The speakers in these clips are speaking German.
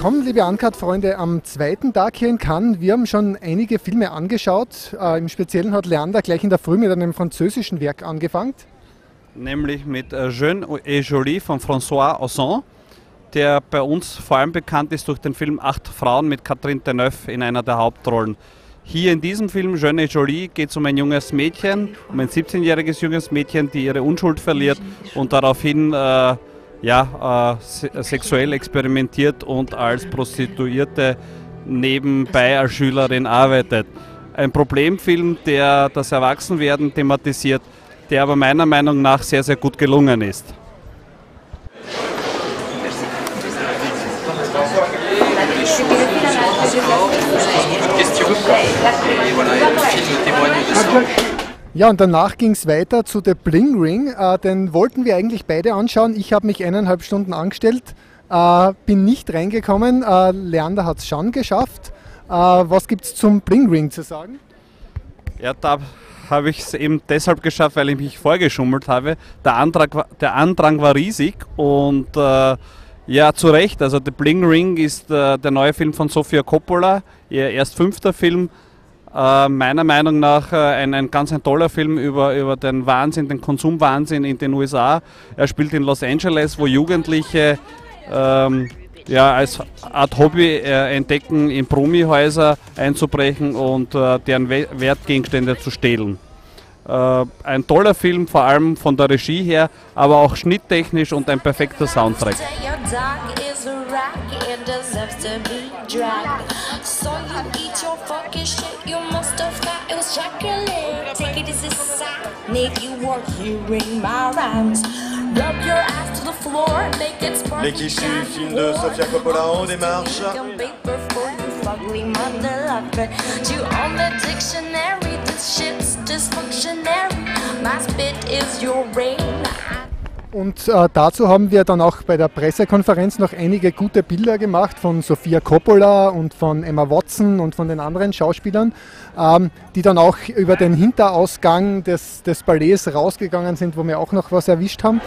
Willkommen, liebe Uncut-Freunde, am zweiten Tag hier in Cannes. Wir haben schon einige Filme angeschaut. Äh, Im Speziellen hat Leander gleich in der Früh mit einem französischen Werk angefangen. Nämlich mit äh, Jeune et Jolie von François Ozon, der bei uns vor allem bekannt ist durch den Film Acht Frauen mit Catherine Deneuve in einer der Hauptrollen. Hier in diesem Film Jeune et Jolie geht es um ein junges Mädchen, um ein 17-jähriges junges Mädchen, die ihre Unschuld verliert und daraufhin äh, ja, äh, se sexuell experimentiert und als Prostituierte nebenbei als Schülerin arbeitet. Ein Problemfilm, der das Erwachsenwerden thematisiert, der aber meiner Meinung nach sehr, sehr gut gelungen ist. Ja, und danach ging es weiter zu The Bling Ring. Äh, den wollten wir eigentlich beide anschauen. Ich habe mich eineinhalb Stunden angestellt, äh, bin nicht reingekommen. Äh, Leander hat es schon geschafft. Äh, was gibt es zum Bling Ring zu sagen? Ja, da habe ich es eben deshalb geschafft, weil ich mich vorgeschummelt habe. Der, Antrag, der Andrang war riesig und äh, ja, zu Recht. Also The Bling Ring ist äh, der neue Film von Sofia Coppola, ihr erst fünfter Film. Äh, meiner Meinung nach äh, ein, ein ganz ein toller Film über, über den Wahnsinn, den Konsumwahnsinn in den USA. Er spielt in Los Angeles, wo Jugendliche ähm, ja, als Art Hobby äh, entdecken, in Promihäuser einzubrechen und äh, deren We Wertgegenstände zu stehlen. Äh, ein toller Film, vor allem von der Regie her, aber auch schnitttechnisch und ein perfekter Soundtrack. Say your dog is a rock and deserves to be dragged. So you eat your fucking shit, you must have thought it was chocolate. Take it as a sign, if you want, you ring my rhymes. Rub your ass to the floor, make it spark. L'équipe du film de Sofia Coppola en démarche. Fugly mother lover. You on the dictionary, this shit's dysfunctionary. My spit is your rain. Und äh, dazu haben wir dann auch bei der Pressekonferenz noch einige gute Bilder gemacht von Sofia Coppola und von Emma Watson und von den anderen Schauspielern, ähm, die dann auch über den Hinterausgang des, des Ballets rausgegangen sind, wo wir auch noch was erwischt haben.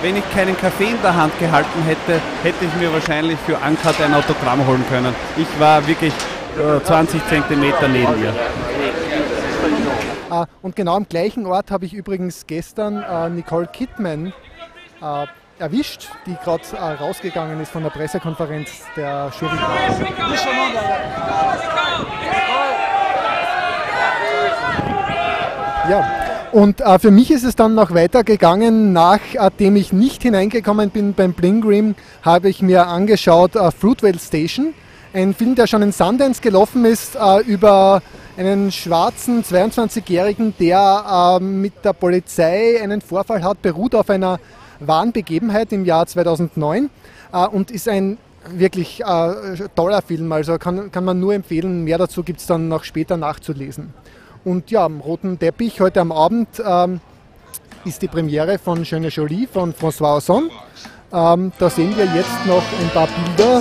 Wenn ich keinen Kaffee in der Hand gehalten hätte, hätte ich mir wahrscheinlich für Uncut ein Autogramm holen können. Ich war wirklich äh, 20 Zentimeter neben ihr. Äh, und genau am gleichen Ort habe ich übrigens gestern äh, Nicole Kidman äh, erwischt, die gerade äh, rausgegangen ist von der Pressekonferenz der Jury. Ja, und äh, für mich ist es dann noch weitergegangen. Nachdem ich nicht hineingekommen bin beim Bling Ring, habe ich mir angeschaut äh, Fruitvale Station, ein Film, der schon in Sundance gelaufen ist, äh, über einen schwarzen 22-Jährigen, der äh, mit der Polizei einen Vorfall hat, beruht auf einer wahren Begebenheit im Jahr 2009 äh, und ist ein wirklich äh, toller Film. Also kann, kann man nur empfehlen. Mehr dazu gibt es dann noch später nachzulesen. Und ja, am roten Teppich heute am Abend ähm, ist die Premiere von Jeune Jolie von François Ozon. Ähm, da sehen wir jetzt noch ein paar Bilder.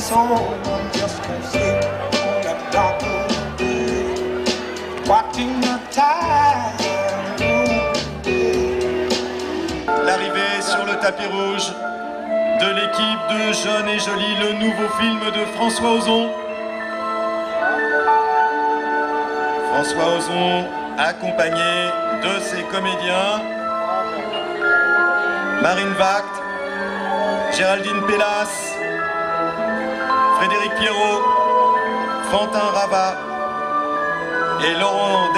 L'arrivée sur le tapis rouge de l'équipe de Jeune et Jolie, le nouveau film de François Ozon. François Ozon accompagné de ses comédiens. Marine Vact, Géraldine Pellas, Frédéric Pierrot, Quentin Rabat et Laurent